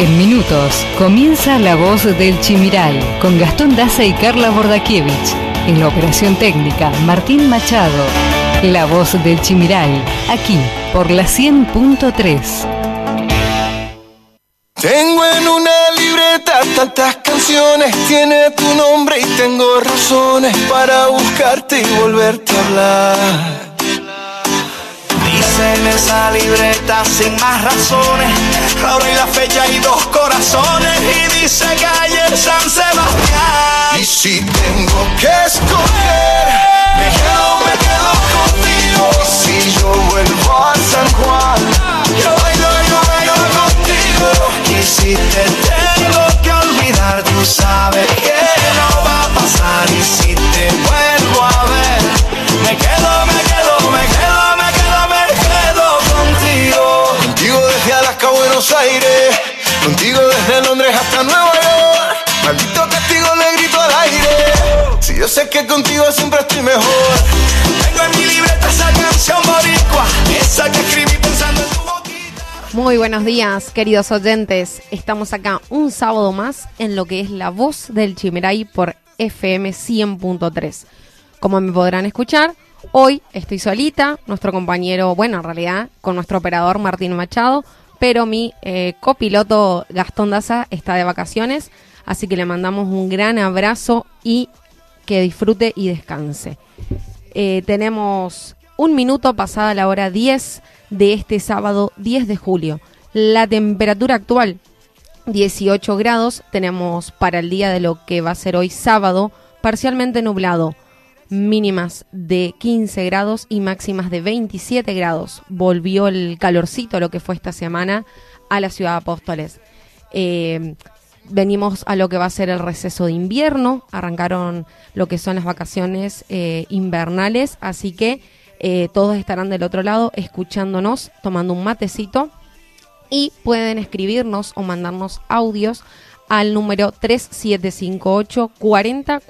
En minutos comienza La Voz del Chimiral con Gastón Daza y Carla Bordakiewicz. En la operación técnica, Martín Machado. La Voz del Chimiral, aquí por la 100.3. Tengo en una libreta tantas canciones, tiene tu nombre y tengo razones para buscarte y volverte a hablar en esa libreta sin más razones. La hora y la fecha y dos corazones. Y dice calle San Sebastián. Y si tengo que escoger, me quedo, me quedo contigo. Y si yo vuelvo a San Juan, yo bailo, yo bailo contigo. Y si te tengo que olvidar, tú sabes que no va a pasar. Y si te vuelvo Muy buenos días, queridos oyentes. Estamos acá un sábado más en lo que es la voz del Chimeray por FM 100.3. Como me podrán escuchar, hoy estoy solita, nuestro compañero, bueno, en realidad, con nuestro operador Martín Machado, pero mi eh, copiloto Gastón Daza está de vacaciones, así que le mandamos un gran abrazo y que disfrute y descanse. Eh, tenemos un minuto pasada la hora 10 de este sábado 10 de julio. La temperatura actual 18 grados, tenemos para el día de lo que va a ser hoy sábado parcialmente nublado mínimas de 15 grados y máximas de 27 grados. Volvió el calorcito, lo que fue esta semana, a la ciudad de Apóstoles. Eh, venimos a lo que va a ser el receso de invierno, arrancaron lo que son las vacaciones eh, invernales, así que eh, todos estarán del otro lado escuchándonos, tomando un matecito y pueden escribirnos o mandarnos audios al número 3758 40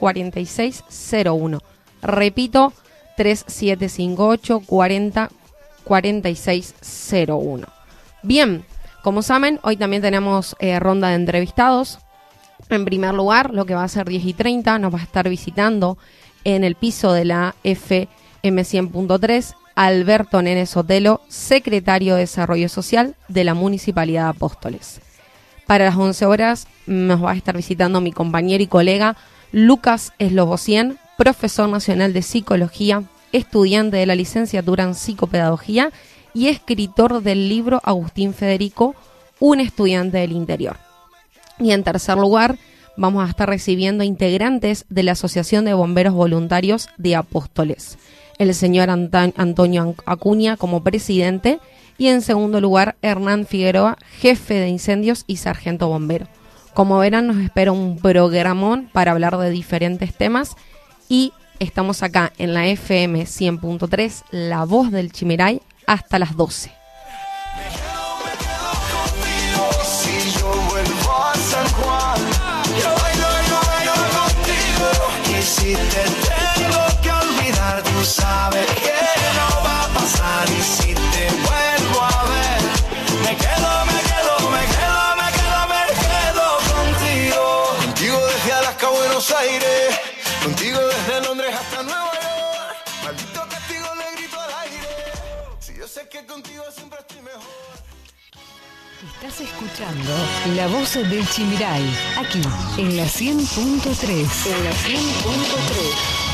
01. Repito, 3758 40 4601. Bien, como saben, hoy también tenemos eh, ronda de entrevistados. En primer lugar, lo que va a ser 10 y 30, nos va a estar visitando en el piso de la FM 100.3 Alberto Nene Sotelo, secretario de Desarrollo Social de la Municipalidad de Apóstoles. Para las 11 horas nos va a estar visitando mi compañero y colega Lucas Eslobocien, profesor nacional de psicología, estudiante de la licenciatura en psicopedagogía y escritor del libro Agustín Federico, un estudiante del interior. Y en tercer lugar, vamos a estar recibiendo integrantes de la Asociación de Bomberos Voluntarios de Apóstoles, el señor Antonio Acuña como presidente y en segundo lugar Hernán Figueroa, jefe de incendios y sargento bombero. Como verán, nos espera un programón para hablar de diferentes temas y estamos acá en la FM 100.3, La Voz del Chimiray, hasta las 12. Si te tengo que olvidar, tú sabes que no va a pasar. Y si sé que contigo siempre estoy mejor. Estás escuchando La Voz del Chimiray, aquí en la 100.3. En la 100.3.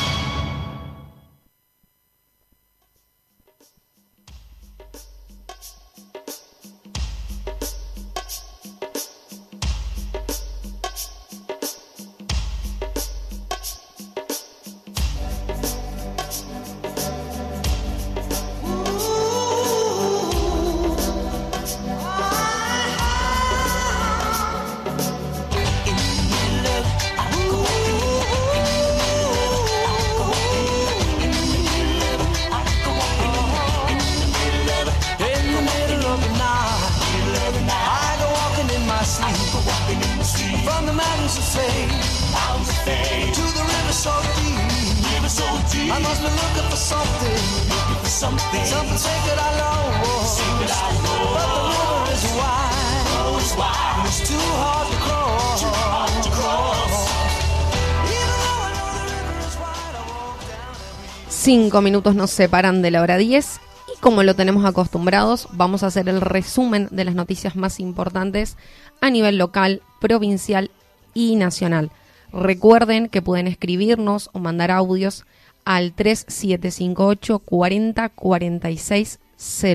Cinco minutos nos separan de la hora 10 y como lo tenemos acostumbrados, vamos a hacer el resumen de las noticias más importantes a nivel local, provincial y nacional. Recuerden que pueden escribirnos o mandar audios al 3758 40 46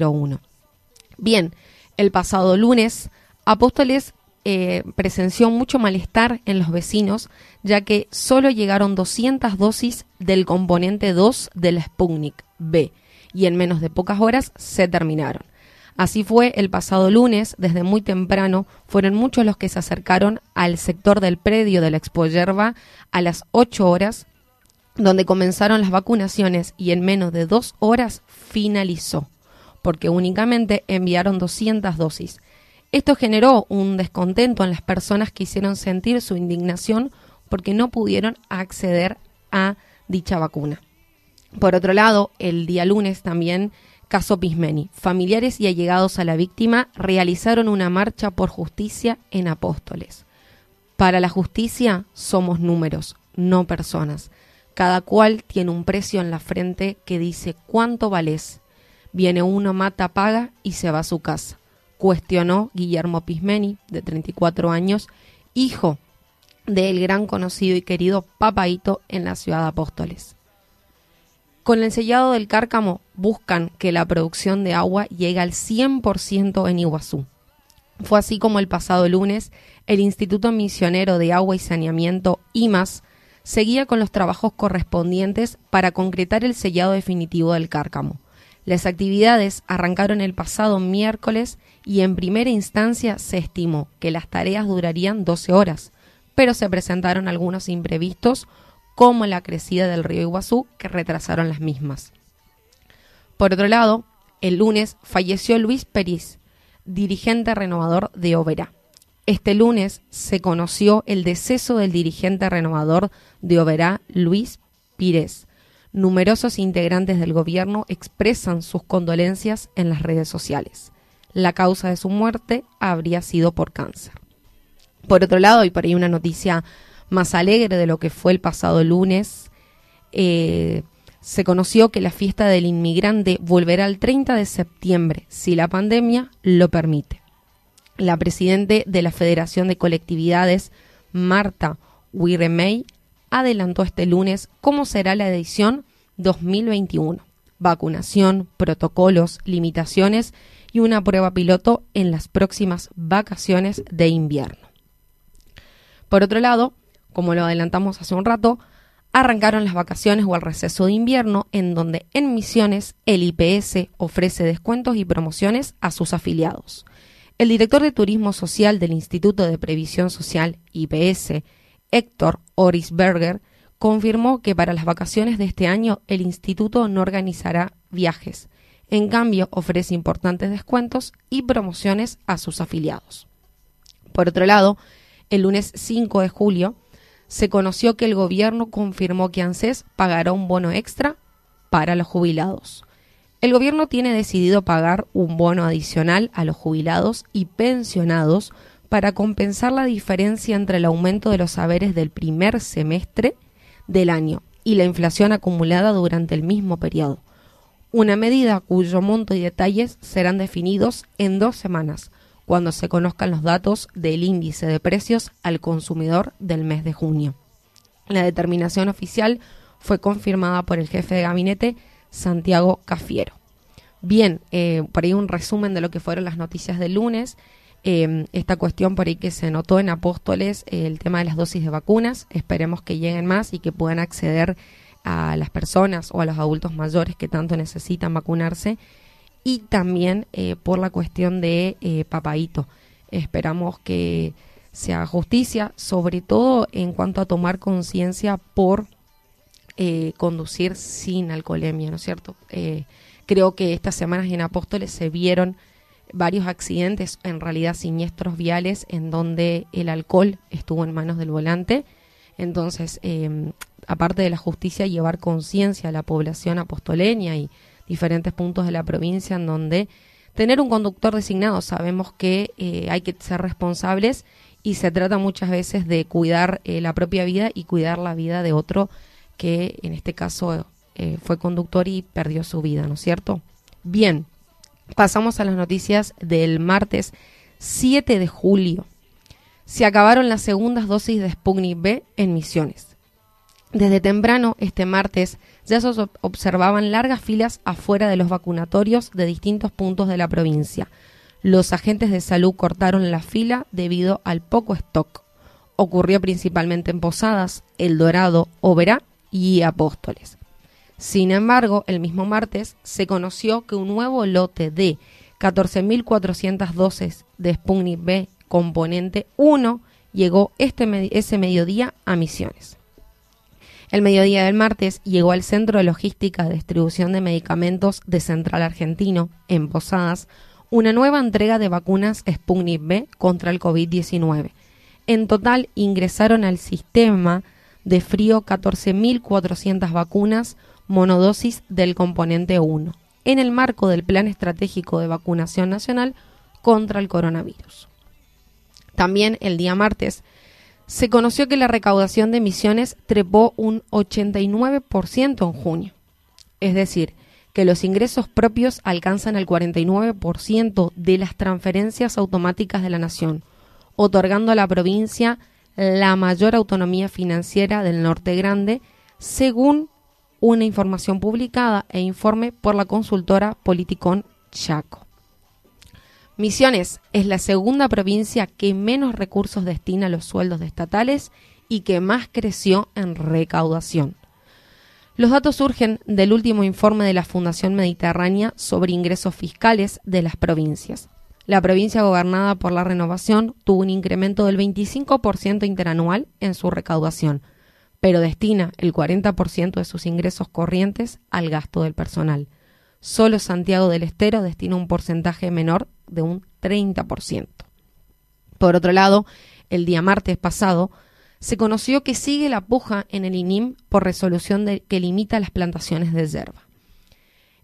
01. Bien, el pasado lunes, Apóstoles eh, presenció mucho malestar en los vecinos, ya que solo llegaron 200 dosis del componente 2 del Sputnik B y en menos de pocas horas se terminaron. Así fue el pasado lunes, desde muy temprano, fueron muchos los que se acercaron al sector del predio de la Expo Yerba a las 8 horas, donde comenzaron las vacunaciones y en menos de dos horas finalizó, porque únicamente enviaron 200 dosis. Esto generó un descontento en las personas que hicieron sentir su indignación porque no pudieron acceder a dicha vacuna. Por otro lado, el día lunes también caso Pismeni. Familiares y allegados a la víctima realizaron una marcha por justicia en Apóstoles. Para la justicia somos números, no personas. Cada cual tiene un precio en la frente que dice cuánto vales. Viene uno, mata, paga y se va a su casa cuestionó Guillermo Pismeni, de 34 años, hijo del gran conocido y querido Papaito en la ciudad de Apóstoles. Con el sellado del cárcamo buscan que la producción de agua llegue al 100% en Iguazú. Fue así como el pasado lunes el Instituto Misionero de Agua y Saneamiento, IMAS, seguía con los trabajos correspondientes para concretar el sellado definitivo del cárcamo. Las actividades arrancaron el pasado miércoles y en primera instancia se estimó que las tareas durarían 12 horas, pero se presentaron algunos imprevistos como la crecida del río Iguazú que retrasaron las mismas. Por otro lado, el lunes falleció Luis Peris, dirigente renovador de Oberá. Este lunes se conoció el deceso del dirigente renovador de Oberá, Luis Pires, numerosos integrantes del gobierno expresan sus condolencias en las redes sociales. La causa de su muerte habría sido por cáncer. Por otro lado, y por ahí una noticia más alegre de lo que fue el pasado lunes, eh, se conoció que la fiesta del inmigrante volverá el 30 de septiembre, si la pandemia lo permite. La presidente de la Federación de Colectividades, Marta Wiremey, adelantó este lunes cómo será la edición 2021. Vacunación, protocolos, limitaciones y una prueba piloto en las próximas vacaciones de invierno. Por otro lado, como lo adelantamos hace un rato, arrancaron las vacaciones o el receso de invierno en donde en Misiones el IPS ofrece descuentos y promociones a sus afiliados. El director de Turismo Social del Instituto de Previsión Social IPS Héctor Orisberger, confirmó que para las vacaciones de este año el instituto no organizará viajes. En cambio, ofrece importantes descuentos y promociones a sus afiliados. Por otro lado, el lunes 5 de julio se conoció que el gobierno confirmó que ANSES pagará un bono extra para los jubilados. El gobierno tiene decidido pagar un bono adicional a los jubilados y pensionados para compensar la diferencia entre el aumento de los saberes del primer semestre del año y la inflación acumulada durante el mismo periodo. Una medida cuyo monto y detalles serán definidos en dos semanas, cuando se conozcan los datos del índice de precios al consumidor del mes de junio. La determinación oficial fue confirmada por el jefe de gabinete, Santiago Cafiero. Bien, eh, por ahí un resumen de lo que fueron las noticias del lunes. Em, esta cuestión por ahí que se notó en Apóstoles, el tema de las dosis de vacunas. Esperemos que lleguen más y que puedan acceder a las personas o a los adultos mayores que tanto necesitan vacunarse. Y también eh, por la cuestión de eh, Papaito. Esperamos que se haga justicia, sobre todo en cuanto a tomar conciencia por eh, conducir sin alcoholemia, ¿no es cierto? creo que estas semanas en Apóstoles se vieron varios accidentes, en realidad siniestros viales, en donde el alcohol estuvo en manos del volante. Entonces, em, aparte de la justicia, llevar conciencia a la población apostoleña y diferentes puntos de la provincia en donde tener un conductor designado, sabemos que eh, hay que ser responsables y se trata muchas veces de cuidar eh, la propia vida y cuidar la vida de otro que en este caso eh, fue conductor y perdió su vida, ¿no es cierto? Bien, pasamos a las noticias del martes 7 de julio. Se acabaron las segundas dosis de Sputnik B en Misiones. Desde temprano, este martes, ya se observaban largas filas afuera de los vacunatorios de distintos puntos de la provincia. Los agentes de salud cortaron la fila debido al poco stock. Ocurrió principalmente en Posadas, El Dorado, Oberá y Apóstoles. Sin embargo, el mismo martes se conoció que un nuevo lote de 14.400 dosis de Sputnik B componente 1 llegó este, ese mediodía a Misiones. El mediodía del martes llegó al Centro de Logística de Distribución de Medicamentos de Central Argentino, en Posadas, una nueva entrega de vacunas Sputnik B contra el COVID-19. En total ingresaron al sistema de frío 14.400 vacunas monodosis del componente 1, en el marco del Plan Estratégico de Vacunación Nacional contra el coronavirus. También el día martes se conoció que la recaudación de emisiones trepó un 89% en junio. Es decir, que los ingresos propios alcanzan el 49% de las transferencias automáticas de la nación, otorgando a la provincia la mayor autonomía financiera del Norte Grande, según una información publicada e informe por la consultora Politicón Chaco. Misiones es la segunda provincia que menos recursos destina a los sueldos estatales y que más creció en recaudación. Los datos surgen del último informe de la Fundación Mediterránea sobre ingresos fiscales de las provincias. La provincia gobernada por la renovación tuvo un incremento del 25% interanual en su recaudación, pero destina el 40% de sus ingresos corrientes al gasto del personal. Solo Santiago del Estero destina un porcentaje menor de un 30%. Por otro lado, el día martes pasado, se conoció que sigue la puja en el INIM por resolución que limita las plantaciones de yerba.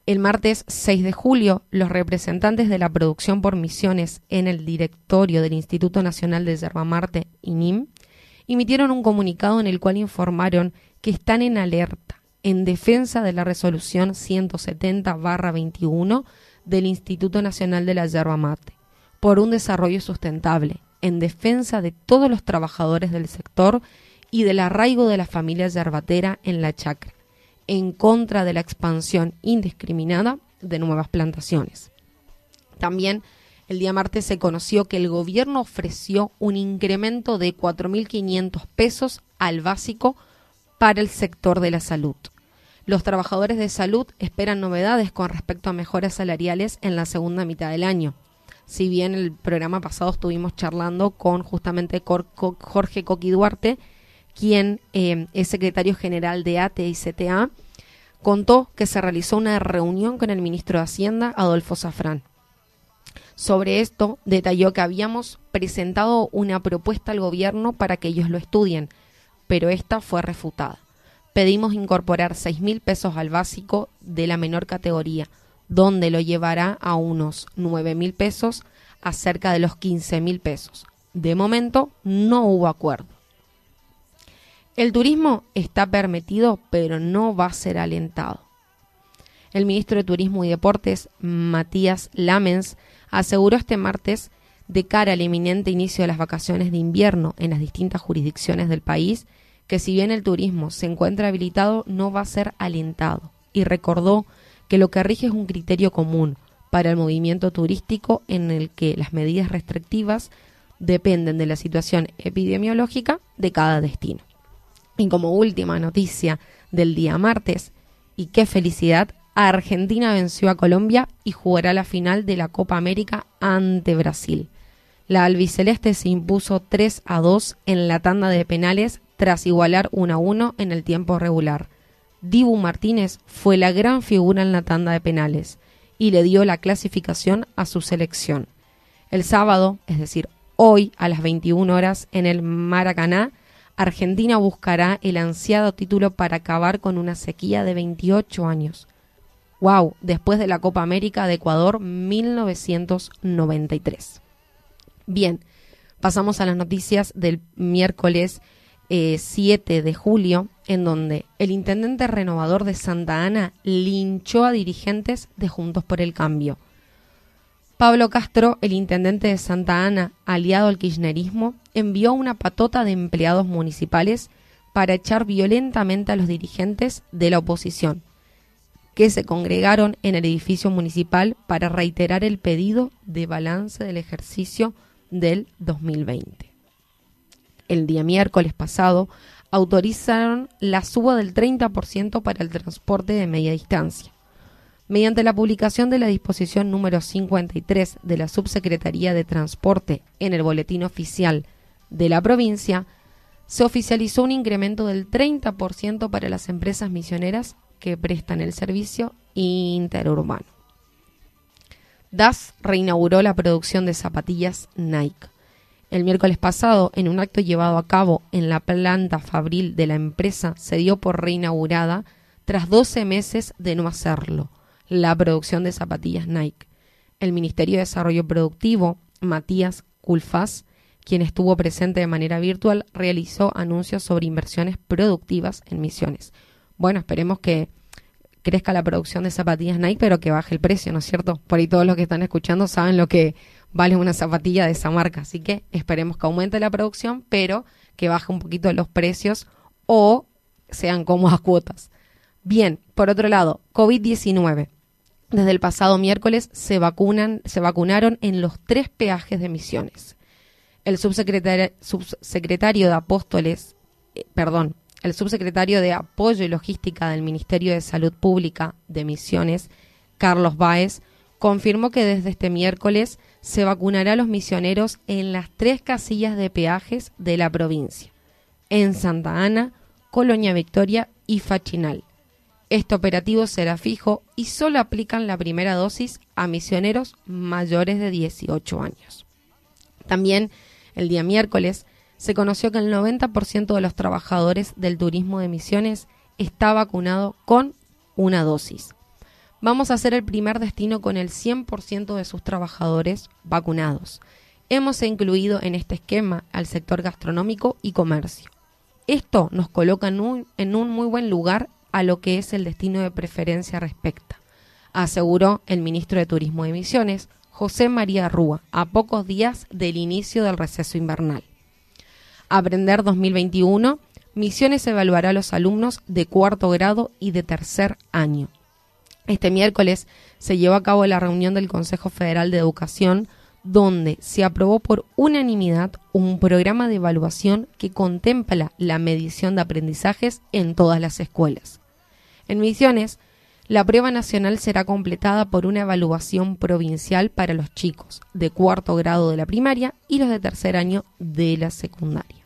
El martes 6 de julio, los representantes de la producción por misiones en el directorio del Instituto Nacional de Yerba Marte, INIM, emitieron un comunicado en el cual informaron que están en alerta en defensa de la resolución 170-21 del Instituto Nacional de la Yerba Mate, por un desarrollo sustentable, en defensa de todos los trabajadores del sector y del arraigo de la familia yerbatera en la chacra, en contra de la expansión indiscriminada de nuevas plantaciones. También el día martes se conoció que el gobierno ofreció un incremento de 4.500 pesos al básico para el sector de la salud. Los trabajadores de salud esperan novedades con respecto a mejoras salariales en la segunda mitad del año. Si bien el programa pasado estuvimos charlando con justamente Jorge Coqui Duarte, quien eh, es secretario general de ATE y CTA, contó que se realizó una reunión con el ministro de Hacienda, Adolfo Safrán. Sobre esto, detalló que habíamos presentado una propuesta al gobierno para que ellos lo estudien, pero esta fue refutada pedimos incorporar seis mil pesos al básico de la menor categoría, donde lo llevará a unos nueve mil pesos a cerca de los quince mil pesos. De momento no hubo acuerdo. El turismo está permitido, pero no va a ser alentado. El ministro de Turismo y Deportes, Matías Lamens, aseguró este martes, de cara al inminente inicio de las vacaciones de invierno en las distintas jurisdicciones del país, que si bien el turismo se encuentra habilitado, no va a ser alentado, y recordó que lo que rige es un criterio común para el movimiento turístico en el que las medidas restrictivas dependen de la situación epidemiológica de cada destino. Y como última noticia del día martes, y qué felicidad, Argentina venció a Colombia y jugará la final de la Copa América ante Brasil. La albiceleste se impuso 3 a 2 en la tanda de penales tras igualar 1 a 1 en el tiempo regular. Dibu Martínez fue la gran figura en la tanda de penales y le dio la clasificación a su selección. El sábado, es decir, hoy a las 21 horas en el Maracaná, Argentina buscará el ansiado título para acabar con una sequía de 28 años. ¡Wow! Después de la Copa América de Ecuador 1993. Bien, pasamos a las noticias del miércoles eh, 7 de julio, en donde el intendente renovador de Santa Ana linchó a dirigentes de Juntos por el Cambio. Pablo Castro, el intendente de Santa Ana, aliado al kirchnerismo, envió una patota de empleados municipales para echar violentamente a los dirigentes de la oposición, que se congregaron en el edificio municipal para reiterar el pedido de balance del ejercicio del 2020. El día miércoles pasado autorizaron la suba del 30% para el transporte de media distancia. Mediante la publicación de la disposición número 53 de la Subsecretaría de Transporte en el Boletín Oficial de la provincia, se oficializó un incremento del 30% para las empresas misioneras que prestan el servicio interurbano. DAS reinauguró la producción de zapatillas Nike. El miércoles pasado, en un acto llevado a cabo en la planta fabril de la empresa, se dio por reinaugurada tras 12 meses de no hacerlo la producción de zapatillas Nike. El Ministerio de Desarrollo Productivo, Matías Culfaz, quien estuvo presente de manera virtual, realizó anuncios sobre inversiones productivas en Misiones. Bueno, esperemos que crezca la producción de zapatillas Nike, pero que baje el precio, ¿no es cierto? Por ahí todos los que están escuchando saben lo que vale una zapatilla de esa marca, así que esperemos que aumente la producción, pero que baje un poquito los precios o sean cómodas cuotas. Bien, por otro lado, COVID-19. Desde el pasado miércoles se, vacunan, se vacunaron en los tres peajes de Misiones. El subsecretario, de Apóstoles, eh, perdón, el subsecretario de Apoyo y Logística del Ministerio de Salud Pública de Misiones, Carlos Báez, confirmó que desde este miércoles se vacunará a los misioneros en las tres casillas de peajes de la provincia, en Santa Ana, Colonia Victoria y Fachinal. Este operativo será fijo y solo aplican la primera dosis a misioneros mayores de 18 años. También el día miércoles se conoció que el 90% de los trabajadores del turismo de misiones está vacunado con una dosis. Vamos a ser el primer destino con el 100% de sus trabajadores vacunados. Hemos incluido en este esquema al sector gastronómico y comercio. Esto nos coloca en un, en un muy buen lugar a lo que es el destino de preferencia respecta, aseguró el ministro de Turismo de Misiones, José María Rúa, a pocos días del inicio del receso invernal. Aprender 2021, Misiones evaluará a los alumnos de cuarto grado y de tercer año. Este miércoles se llevó a cabo la reunión del Consejo Federal de Educación, donde se aprobó por unanimidad un programa de evaluación que contempla la medición de aprendizajes en todas las escuelas. En Misiones, la prueba nacional será completada por una evaluación provincial para los chicos de cuarto grado de la primaria y los de tercer año de la secundaria.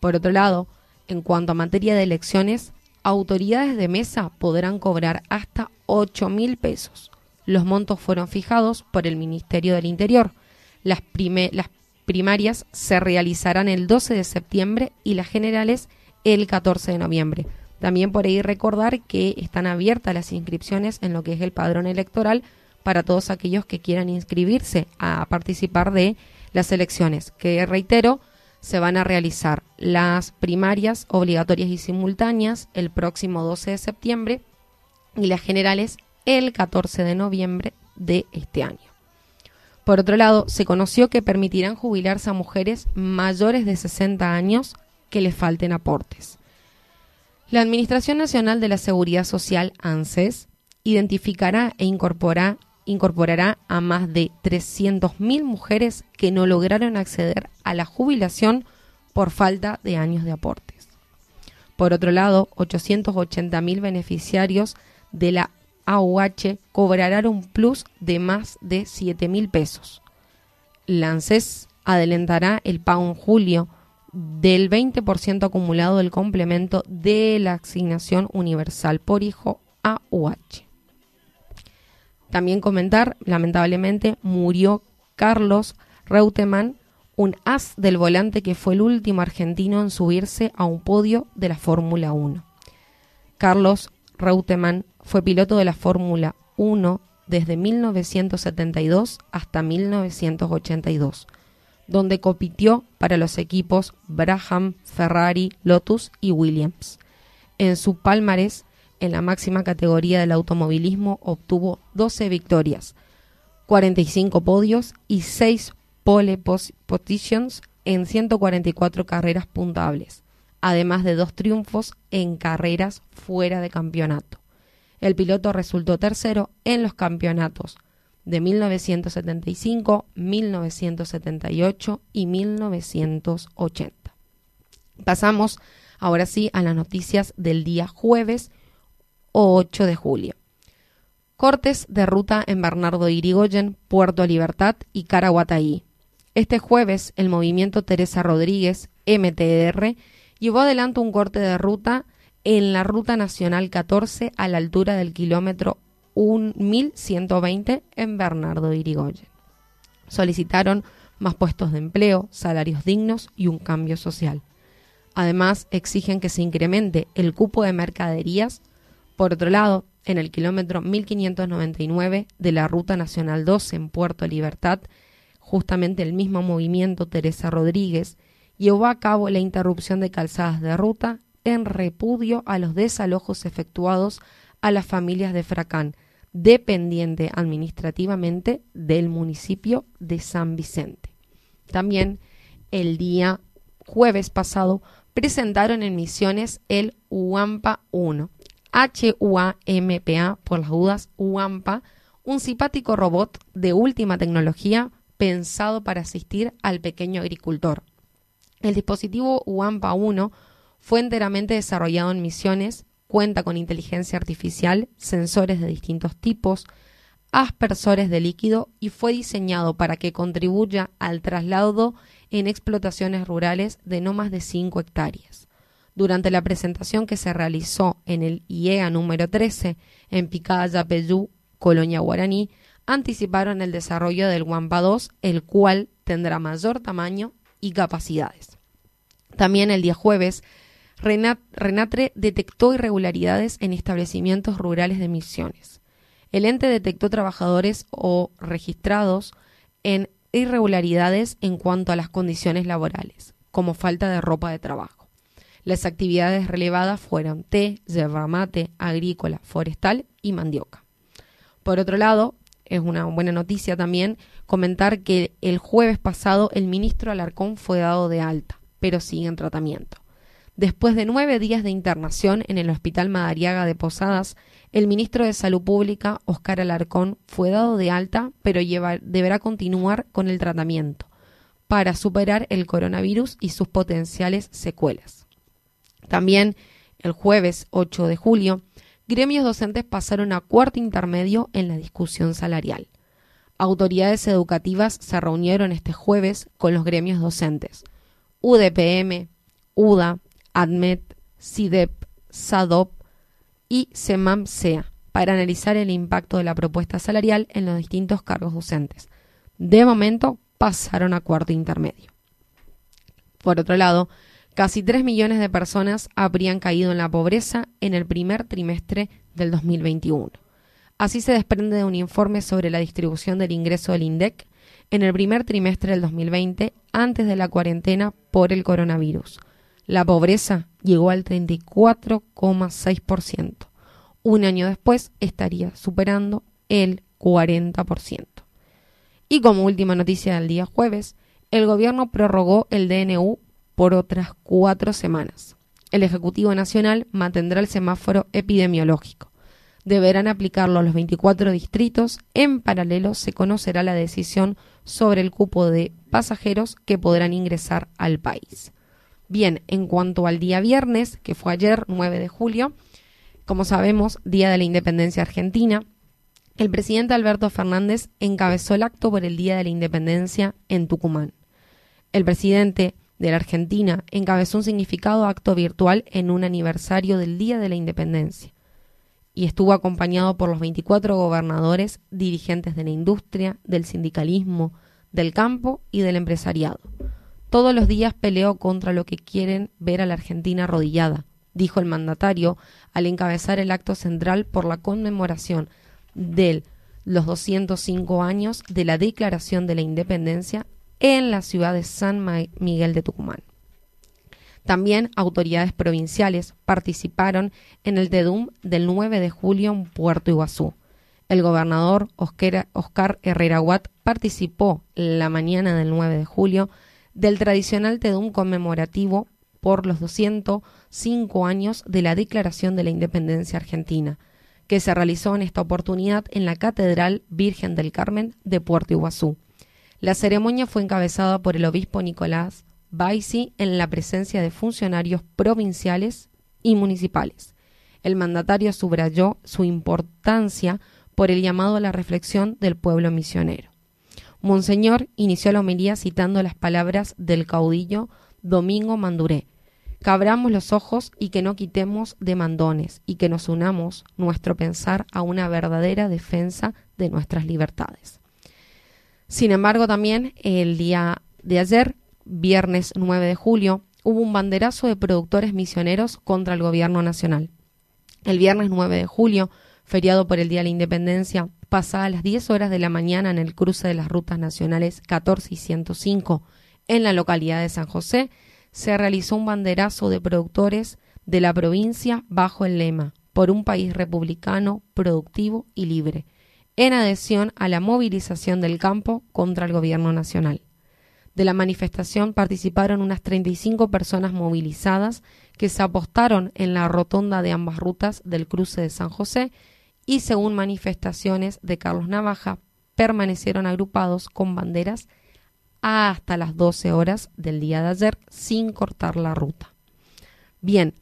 Por otro lado, en cuanto a materia de elecciones, autoridades de mesa podrán cobrar hasta 8 mil pesos. Los montos fueron fijados por el Ministerio del Interior. Las, primarias se realizarán el 12 de septiembre y las generales el 14 de noviembre también por ahí recordar que están abiertas las inscripciones en lo que es el padrón electoral para todos aquellos que quieran inscribirse a participar de las elecciones, que reitero, se van a realizar las primarias obligatorias y simultáneas el próximo 12 de septiembre y las generales el 14 de noviembre de este año. Por otro lado, se conoció que permitirán jubilarse a mujeres mayores de 60 años que les falten aportes. La Administración Nacional de la Seguridad Social, ANSES, identificará e incorporará a más de 300.000 mujeres que no lograron acceder a la jubilación por falta de años de aportes. Por otro lado, 880.000 beneficiarios de la AUH cobrarán un plus de más de 7.000 pesos. La adelantará el pago en julio del 20% acumulado del complemento de la asignación universal por hijo AUH. También comentar, lamentablemente, murió Carlos Reutemann, un as del volante que fue el último argentino en subirse a un podio de la Fórmula 1. Carlos Reutemann fue piloto de la Fórmula 1 desde 1972 hasta 1982 donde compitió para los equipos Braham, Ferrari, Lotus y Williams. En su palmarés, en la máxima categoría del automovilismo, obtuvo 12 victorias, 45 podios y 6 pole positions en 144 carreras puntables, además de dos triunfos en carreras fuera de campeonato. El piloto resultó tercero en los campeonatos de 1975, 1978 y 1980. Pasamos ahora sí a las noticias del día jueves 8 de julio. Cortes de ruta en Bernardo Irigoyen, Puerto Libertad y Caraguataí. Este jueves, el movimiento Teresa Rodríguez, MTR, llevó adelante un corte de ruta en la Ruta Nacional 14 a la altura del kilómetro 1120 en Bernardo Irigoyen. Solicitaron más puestos de empleo, salarios dignos y un cambio social. Además, exigen que se incremente el cupo de mercaderías. Por otro lado, en el kilómetro 1599 de la Ruta Nacional 12 en Puerto Libertad, justamente el mismo movimiento Teresa Rodríguez llevó a cabo la interrupción de calzadas de ruta en repudio a los desalojos efectuados a las familias de Fracán, dependiente administrativamente del municipio de San Vicente. También el día jueves pasado presentaron en Misiones el UAMPA 1, H-U-A-M-P-A por las dudas, UAMPA, un simpático robot de última tecnología pensado para asistir al pequeño agricultor. El dispositivo UAMPA 1 fue enteramente desarrollado en Misiones Cuenta con inteligencia artificial, sensores de distintos tipos, aspersores de líquido y fue diseñado para que contribuya al traslado en explotaciones rurales de no más de 5 hectáreas. Durante la presentación que se realizó en el IEA número 13 en Picada Yapeyú, Colonia Guaraní, anticiparon el desarrollo del Wampa 2, el cual tendrá mayor tamaño y capacidades. También el día jueves Renatre detectó irregularidades en establecimientos rurales de Misiones. El ente detectó trabajadores o registrados en irregularidades en cuanto a las condiciones laborales, como falta de ropa de trabajo. Las actividades relevadas fueron té, yerba mate, agrícola, forestal y mandioca. Por otro lado, es una buena noticia también comentar que el jueves pasado el ministro Alarcón fue dado de alta, pero sigue en tratamiento. Después de nueve días de internación en el Hospital Madariaga de Posadas, el ministro de Salud Pública, Oscar Alarcón, fue dado de alta, pero deberá continuar con el tratamiento para superar el coronavirus y sus potenciales secuelas. También, el jueves 8 de julio, gremios docentes pasaron a cuarto intermedio en la discusión salarial. Autoridades educativas se reunieron este jueves con los gremios docentes. UDPM, UDA, ADMET, CIDEP, SADOP y SEMAM-SEA para analizar el impacto de la propuesta salarial en los distintos cargos docentes. De momento pasaron a cuarto intermedio. Por otro lado, casi 3 millones de personas habrían caído en la pobreza en el primer trimestre del 2021. Así se desprende de un informe sobre la distribución del ingreso del INDEC en el primer trimestre del 2020 antes de la cuarentena por el coronavirus la pobreza llegó al 34,6%. Un año después estaría superando el 40%. Y como última noticia del día jueves, el gobierno prorrogó el DNU por otras cuatro semanas. El Ejecutivo Nacional mantendrá el semáforo epidemiológico. Deberán aplicarlo a los 24 distritos. En paralelo se conocerá la decisión sobre el cupo de pasajeros que podrán ingresar al país. Bien, en cuanto al día viernes, que fue ayer, 9 de julio, como sabemos, Día de la Independencia Argentina, el presidente Alberto Fernández encabezó el acto por el Día de la Independencia en Tucumán. El presidente de la Argentina encabezó un significado acto virtual en un aniversario del Día de la Independencia y estuvo acompañado por los 24 gobernadores dirigentes de la industria, del sindicalismo, del campo y del empresariado. Todos los días peleo contra lo que quieren ver a la Argentina arrodillada, dijo el mandatario al encabezar el acto central por la conmemoración de los 205 años de la Declaración de la Independencia en la ciudad de San Miguel de Tucumán. También autoridades provinciales participaron en el TEDUM del 9 de julio en Puerto Iguazú. El gobernador Oscar Herrera Watt participó la mañana del 9 de julio del tradicional TEDUM conmemorativo por los 205 años de la Declaración de la Independencia Argentina, que se realizó en esta oportunidad en la Catedral Virgen del Carmen de Puerto Iguazú. La ceremonia fue encabezada por el obispo Nicolás Baisi en la presencia de funcionarios provinciales y municipales. El mandatario subrayó su importancia por el llamado a la reflexión del pueblo misionero. Monseñor inició la homilía citando las palabras del caudillo Domingo Manduré. Cabramos los ojos y que no quitemos de mandones y que nos unamos nuestro pensar a una verdadera defensa de nuestras libertades. Sin embargo, también el día de ayer viernes 9 de julio, hubo un banderazo de productores misioneros contra el gobierno nacional. El viernes 9 de julio, feriado por el Día de la Independencia, pasada las 10 horas de la mañana en el cruce de las rutas nacionales 14 y 105 en la localidad de San José, se realizó un banderazo de productores de la provincia bajo el lema por un país republicano, productivo y libre, en adhesión a la movilización del campo contra el gobierno nacional. De la manifestación participaron unas 35 personas movilizadas que se apostaron en la rotonda de ambas rutas del cruce de San José y, según manifestaciones de Carlos Navaja, permanecieron agrupados con banderas hasta las 12 horas del día de ayer sin cortar la ruta. Bien,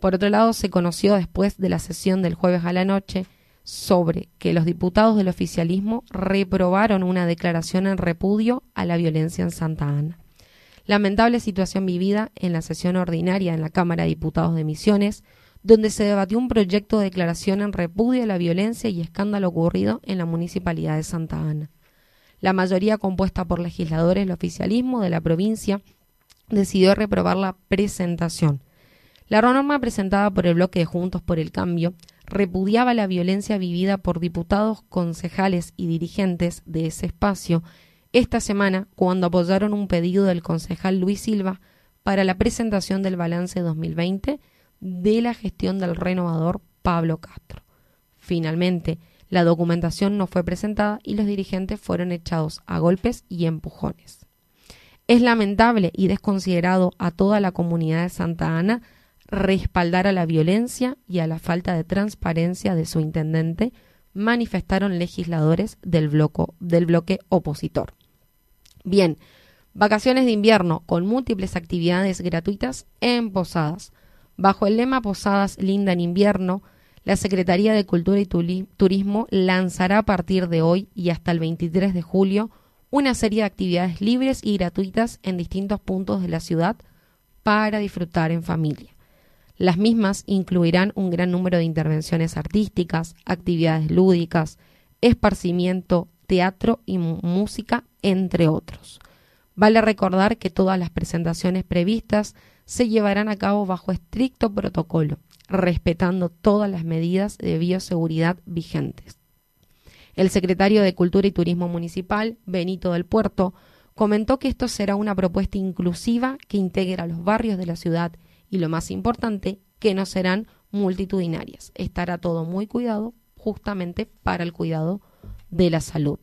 por otro lado, se conoció después de la sesión del jueves a la noche sobre que los diputados del oficialismo reprobaron una declaración en repudio a la violencia en Santa Ana. Lamentable situación vivida en la sesión ordinaria en la Cámara de Diputados de Misiones, donde se debatió un proyecto de declaración en repudio a la violencia y escándalo ocurrido en la municipalidad de Santa Ana. La mayoría compuesta por legisladores del oficialismo de la provincia decidió reprobar la presentación. La norma presentada por el bloque de Juntos por el Cambio repudiaba la violencia vivida por diputados, concejales y dirigentes de ese espacio esta semana cuando apoyaron un pedido del concejal Luis Silva para la presentación del balance 2020 de la gestión del renovador Pablo Castro. Finalmente, la documentación no fue presentada y los dirigentes fueron echados a golpes y empujones. Es lamentable y desconsiderado a toda la comunidad de Santa Ana respaldar a la violencia y a la falta de transparencia de su intendente, manifestaron legisladores del, bloque opositor. Bien, vacaciones de invierno con múltiples actividades gratuitas en Posadas. Bajo el lema Posadas Linda en Invierno, la Secretaría de Cultura y Turismo lanzará a partir de hoy y hasta el 23 de julio una serie de actividades libres y gratuitas en distintos puntos de la ciudad para disfrutar en familia. Las mismas incluirán un gran número de intervenciones artísticas, actividades lúdicas, esparcimiento, teatro y música, entre otros. Vale recordar que todas las presentaciones previstas se llevarán a cabo bajo estricto protocolo, respetando todas las medidas de bioseguridad vigentes. El secretario de Cultura y Turismo Municipal, Benito del Puerto, comentó que esto será una propuesta inclusiva que integra los barrios de la ciudad y lo más importante, que no serán multitudinarias. Estará todo muy cuidado justamente para el cuidado de la salud.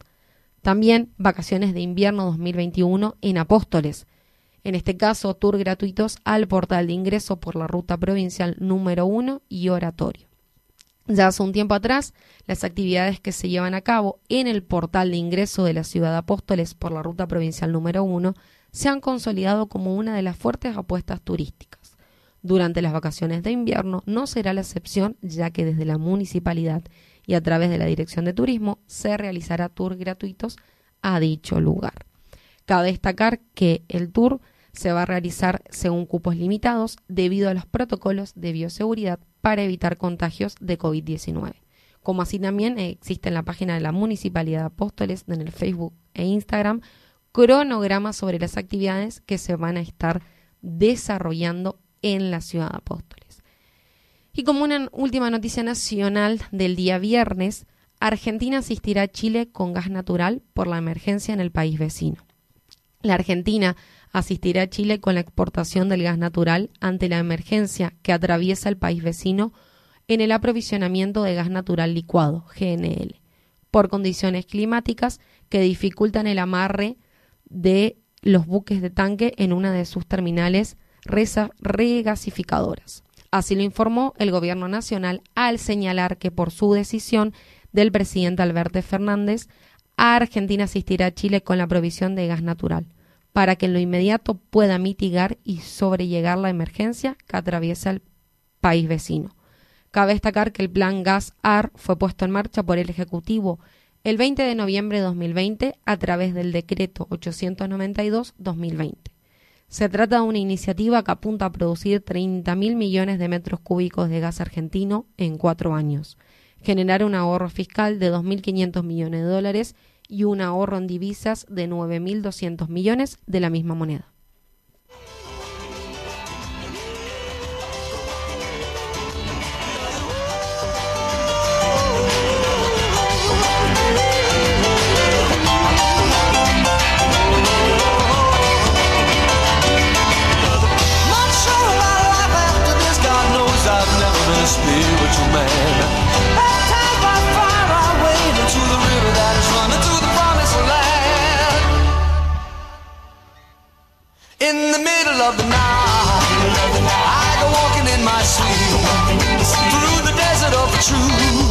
También vacaciones de invierno 2021 en Apóstoles. En este caso, tour gratuitos al portal de ingreso por la ruta provincial número 1 y oratorio. Ya hace un tiempo atrás, las actividades que se llevan a cabo en el portal de ingreso de la ciudad de Apóstoles por la ruta provincial número 1 se han consolidado como una de las fuertes apuestas turísticas. Durante las vacaciones de invierno no será la excepción, ya que desde la municipalidad y a través de la Dirección de Turismo se realizará tours gratuitos a dicho lugar. Cabe destacar que el tour se va a realizar según cupos limitados debido a los protocolos de bioseguridad para evitar contagios de COVID-19. Como así también existe en la página de la Municipalidad de Apóstoles, en el Facebook e Instagram, cronogramas sobre las actividades que se van a estar desarrollando en la ciudad de Apóstoles. Y como una última noticia nacional del día viernes, Argentina asistirá a Chile con gas natural por la emergencia en el país vecino. La Argentina asistirá a Chile con la exportación del gas natural ante la emergencia que atraviesa el país vecino en el aprovisionamiento de gas natural licuado, GNL, por condiciones climáticas que dificultan el amarre de los buques de tanque en una de sus terminales regasificadoras. Así lo informó el Gobierno Nacional al señalar que por su decisión del presidente Alberto Fernández, a Argentina asistirá a Chile con la provisión de gas natural, para que en lo inmediato pueda mitigar y sobrellegar la emergencia que atraviesa el país vecino. Cabe destacar que el plan Gas AR fue puesto en marcha por el Ejecutivo el 20 de noviembre de 2020 a través del decreto 892-2020. Se trata de una iniciativa que apunta a producir 30.000 millones de metros cúbicos de gas argentino en cuatro años, generar un ahorro fiscal de 2.500 millones de dólares y un ahorro en divisas de 9.200 millones de la misma moneda. In the middle of the night, I go walking in my sleep through the desert of truth. to